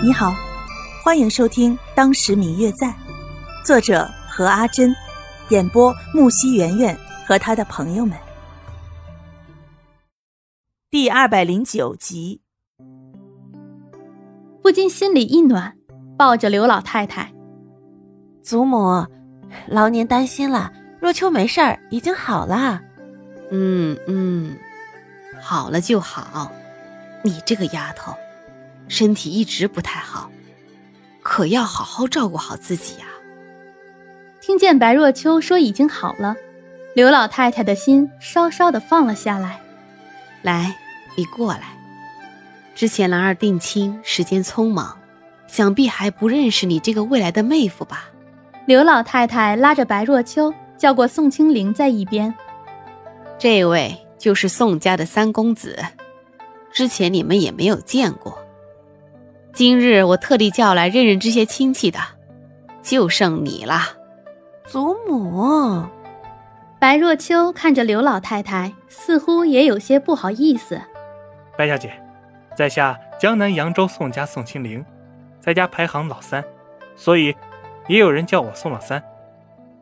你好，欢迎收听《当时明月在》，作者何阿珍，演播木西圆圆和他的朋友们。第二百零九集，不禁心里一暖，抱着刘老太太。祖母，劳您担心了。若秋没事儿，已经好了。嗯嗯，好了就好。你这个丫头。身体一直不太好，可要好好照顾好自己呀。听见白若秋说已经好了，刘老太太的心稍稍的放了下来。来，你过来。之前兰儿定亲时间匆忙，想必还不认识你这个未来的妹夫吧？刘老太太拉着白若秋，叫过宋清灵在一边。这位就是宋家的三公子，之前你们也没有见过。今日我特地叫来认认这些亲戚的，就剩你了，祖母。白若秋看着刘老太太，似乎也有些不好意思。白小姐，在下江南扬州宋家宋清灵，在家排行老三，所以也有人叫我宋老三。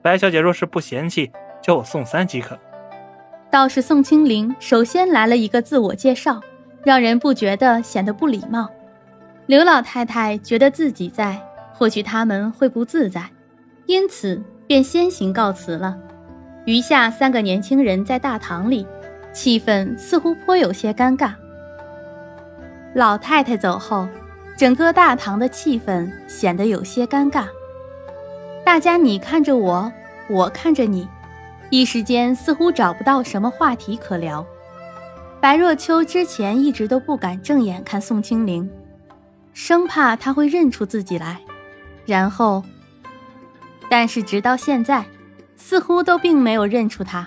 白小姐若是不嫌弃，叫我宋三即可。倒是宋清灵首先来了一个自我介绍，让人不觉得显得不礼貌。刘老太太觉得自己在，或许他们会不自在，因此便先行告辞了。余下三个年轻人在大堂里，气氛似乎颇有些尴尬。老太太走后，整个大堂的气氛显得有些尴尬。大家你看着我，我看着你，一时间似乎找不到什么话题可聊。白若秋之前一直都不敢正眼看宋清灵。生怕他会认出自己来，然后，但是直到现在，似乎都并没有认出他。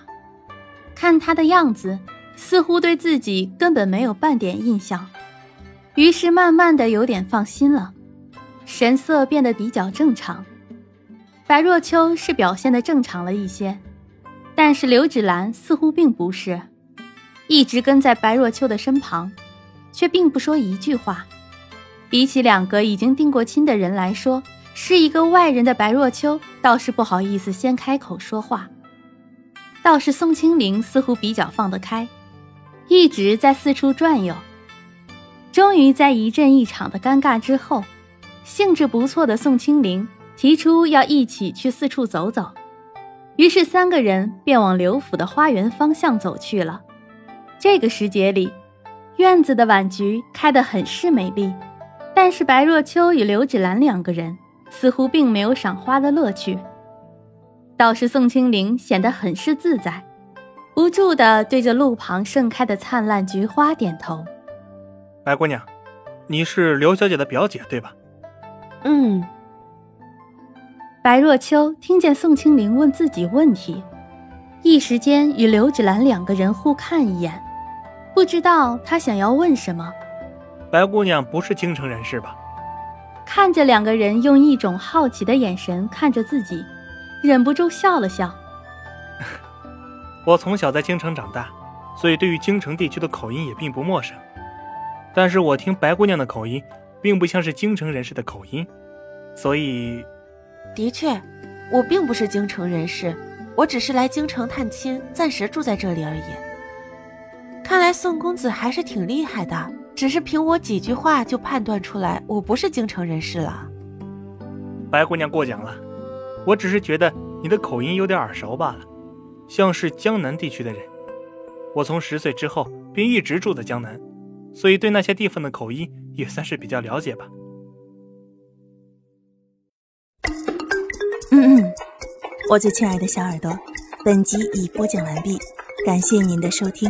看他的样子，似乎对自己根本没有半点印象。于是慢慢的有点放心了，神色变得比较正常。白若秋是表现的正常了一些，但是刘芷兰似乎并不是，一直跟在白若秋的身旁，却并不说一句话。比起两个已经定过亲的人来说，是一个外人的白若秋倒是不好意思先开口说话。倒是宋清灵似乎比较放得开，一直在四处转悠。终于在一阵一场的尴尬之后，兴致不错的宋清灵提出要一起去四处走走，于是三个人便往刘府的花园方向走去了。这个时节里，院子的晚菊开得很是美丽。但是白若秋与刘芷兰两个人似乎并没有赏花的乐趣，倒是宋清灵显得很是自在，不住地对着路旁盛开的灿烂菊花点头。白姑娘，你是刘小姐的表姐对吧？嗯。白若秋听见宋清灵问自己问题，一时间与刘芷兰两个人互看一眼，不知道她想要问什么。白姑娘不是京城人士吧？看着两个人用一种好奇的眼神看着自己，忍不住笑了笑。我从小在京城长大，所以对于京城地区的口音也并不陌生。但是我听白姑娘的口音，并不像是京城人士的口音，所以……的确，我并不是京城人士，我只是来京城探亲，暂时住在这里而已。看来宋公子还是挺厉害的。只是凭我几句话就判断出来我不是京城人士了。白姑娘过奖了，我只是觉得你的口音有点耳熟罢了，像是江南地区的人。我从十岁之后便一直住在江南，所以对那些地方的口音也算是比较了解吧。嗯嗯，我最亲爱的小耳朵，本集已播讲完毕，感谢您的收听。